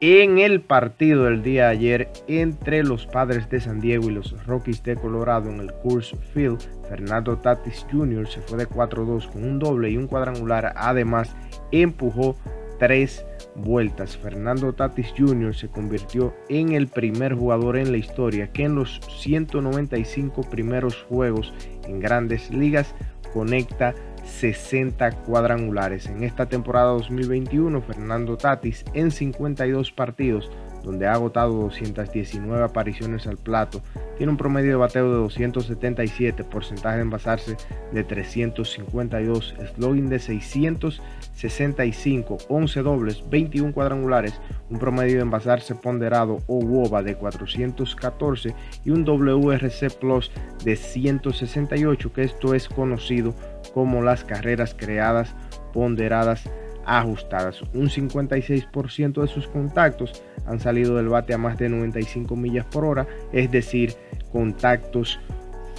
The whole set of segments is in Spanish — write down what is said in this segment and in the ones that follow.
el partido del día de ayer entre los padres de San Diego y los Rockies de Colorado en el Coors Field. Fernando Tatis Jr. se fue de 4-2 con un doble y un cuadrangular. Además, empujó tres vueltas. Fernando Tatis Jr. se convirtió en el primer jugador en la historia que en los 195 primeros juegos en grandes ligas conecta 60 cuadrangulares. En esta temporada 2021, Fernando Tatis en 52 partidos, donde ha agotado 219 apariciones al plato, tiene un promedio de bateo de 277, porcentaje de envasarse de 352, slogan de 665, 11 dobles, 21 cuadrangulares, un promedio de envasarse ponderado o WOBA de 414 y un WRC Plus de 168, que esto es conocido como las carreras creadas, ponderadas, ajustadas. Un 56% de sus contactos han salido del bate a más de 95 millas por hora, es decir, contactos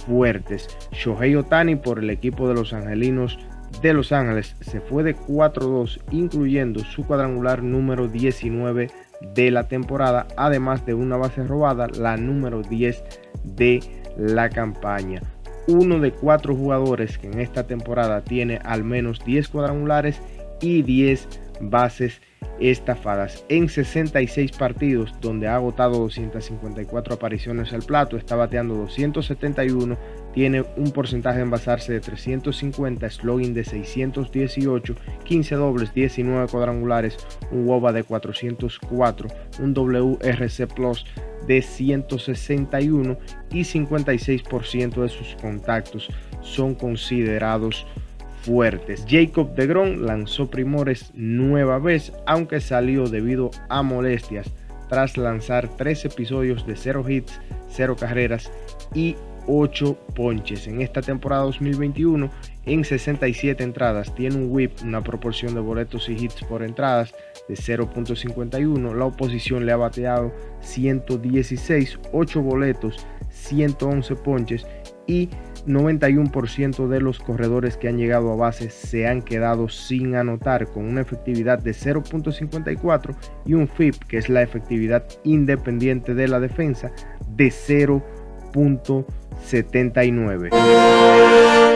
fuertes. Shohei Otani por el equipo de los Angelinos de Los Ángeles se fue de 4-2, incluyendo su cuadrangular número 19 de la temporada, además de una base robada, la número 10 de la campaña uno de cuatro jugadores que en esta temporada tiene al menos 10 cuadrangulares y 10 bases estafadas. En 66 partidos donde ha agotado 254 apariciones al plato, está bateando 271, tiene un porcentaje de envasarse de 350, slogan de 618, 15 dobles, 19 cuadrangulares, un WOBA de 404, un WRC Plus de 161 y 56% de sus contactos son considerados fuertes. Jacob de Gron lanzó primores nueva vez, aunque salió debido a molestias tras lanzar tres episodios de 0 hits, 0 carreras y 8 ponches. En esta temporada 2021, en 67 entradas, tiene un whip, una proporción de boletos y hits por entradas de 0.51. La oposición le ha bateado 116, 8 boletos, 111 ponches y 91% de los corredores que han llegado a base se han quedado sin anotar con una efectividad de 0.54 y un FIP, que es la efectividad independiente de la defensa, de 0.79.